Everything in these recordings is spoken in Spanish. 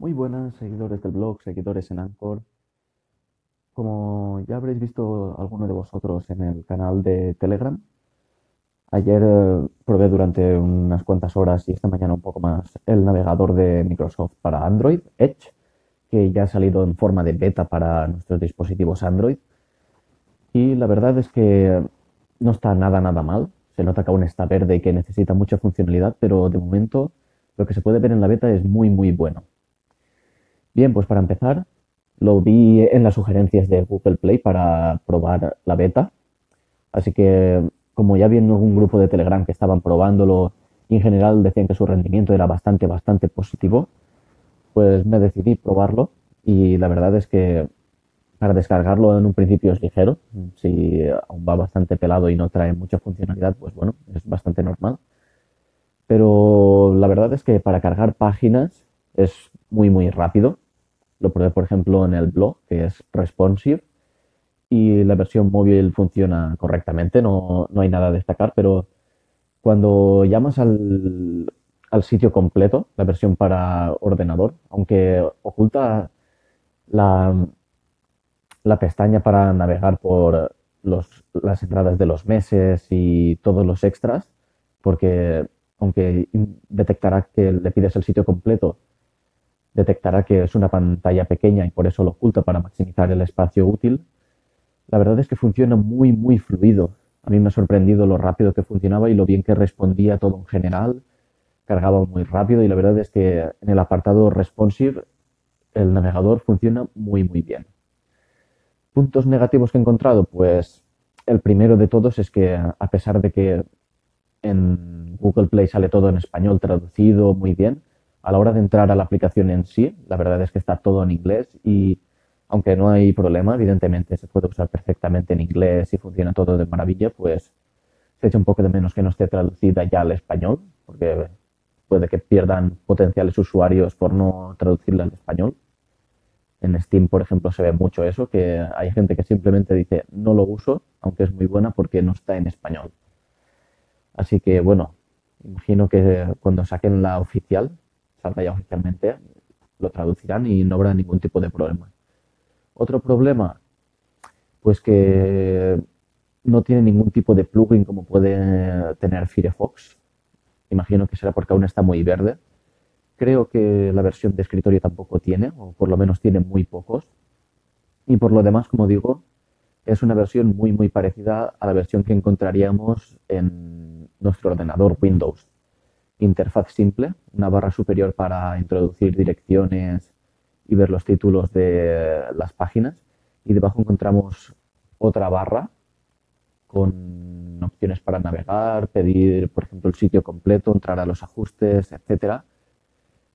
Muy buenas, seguidores del blog, seguidores en Anchor. Como ya habréis visto alguno de vosotros en el canal de Telegram, ayer eh, probé durante unas cuantas horas y esta mañana un poco más el navegador de Microsoft para Android, Edge, que ya ha salido en forma de beta para nuestros dispositivos Android. Y la verdad es que no está nada, nada mal. Se nota que aún está verde y que necesita mucha funcionalidad, pero de momento lo que se puede ver en la beta es muy, muy bueno. Bien, pues para empezar, lo vi en las sugerencias de Google Play para probar la beta. Así que, como ya vi en un grupo de Telegram que estaban probándolo y en general decían que su rendimiento era bastante, bastante positivo, pues me decidí probarlo y la verdad es que para descargarlo en un principio es ligero. Si aún va bastante pelado y no trae mucha funcionalidad, pues bueno, es bastante normal. Pero la verdad es que para cargar páginas es muy, muy rápido. Lo probé, por ejemplo, en el blog, que es responsive, y la versión móvil funciona correctamente, no, no hay nada a destacar, pero cuando llamas al, al sitio completo, la versión para ordenador, aunque oculta la, la pestaña para navegar por los, las entradas de los meses y todos los extras, porque aunque detectará que le pides el sitio completo detectará que es una pantalla pequeña y por eso lo oculta para maximizar el espacio útil. La verdad es que funciona muy, muy fluido. A mí me ha sorprendido lo rápido que funcionaba y lo bien que respondía todo en general. Cargaba muy rápido y la verdad es que en el apartado responsive el navegador funciona muy, muy bien. Puntos negativos que he encontrado, pues el primero de todos es que a pesar de que en Google Play sale todo en español traducido muy bien, a la hora de entrar a la aplicación en sí, la verdad es que está todo en inglés y aunque no hay problema, evidentemente se puede usar perfectamente en inglés y funciona todo de maravilla, pues se echa un poco de menos que no esté traducida ya al español, porque puede que pierdan potenciales usuarios por no traducirla al español. En Steam, por ejemplo, se ve mucho eso, que hay gente que simplemente dice no lo uso, aunque es muy buena porque no está en español. Así que bueno, imagino que cuando saquen la oficial, salga ya oficialmente, lo traducirán y no habrá ningún tipo de problema. Otro problema, pues que no tiene ningún tipo de plugin como puede tener Firefox. Imagino que será porque aún está muy verde. Creo que la versión de escritorio tampoco tiene, o por lo menos tiene muy pocos. Y por lo demás, como digo, es una versión muy muy parecida a la versión que encontraríamos en nuestro ordenador Windows interfaz simple, una barra superior para introducir direcciones y ver los títulos de las páginas. Y debajo encontramos otra barra con opciones para navegar, pedir, por ejemplo, el sitio completo, entrar a los ajustes, etcétera.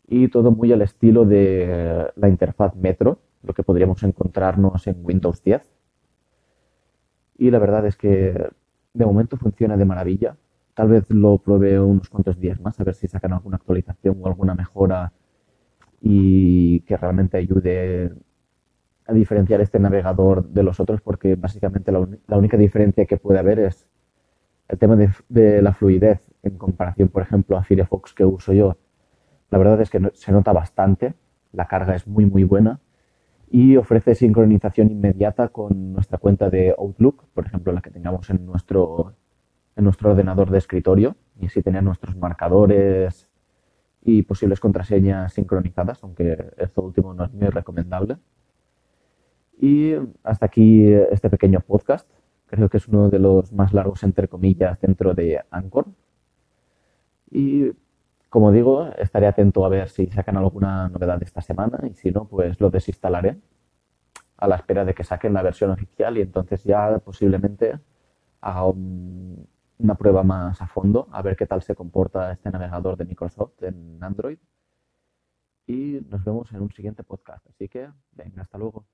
Y todo muy al estilo de la interfaz Metro, lo que podríamos encontrarnos en Windows 10. Y la verdad es que de momento funciona de maravilla. Tal vez lo pruebe unos cuantos días más, a ver si sacan alguna actualización o alguna mejora y que realmente ayude a diferenciar este navegador de los otros, porque básicamente la, única diferencia que puede haber es el tema de, la fluidez en comparación, por ejemplo, a Firefox que uso yo. La verdad es que se nota bastante, la carga es muy muy buena y ofrece sincronización inmediata con nuestra cuenta de Outlook, por ejemplo, la que tengamos en nuestro en nuestro ordenador de escritorio y así tener nuestros marcadores y posibles contraseñas sincronizadas, aunque esto último no es muy recomendable. Y hasta aquí este pequeño podcast. Creo que es uno de los más largos, entre comillas, dentro de Anchor. Y como digo, estaré atento a ver si sacan alguna novedad esta semana y si no, pues lo desinstalaré a la espera de que saquen la versión oficial y entonces ya posiblemente haga un, una prueba más a fondo, a ver qué tal se comporta este navegador de Microsoft en Android. Y nos vemos en un siguiente podcast. Así que, venga, hasta luego.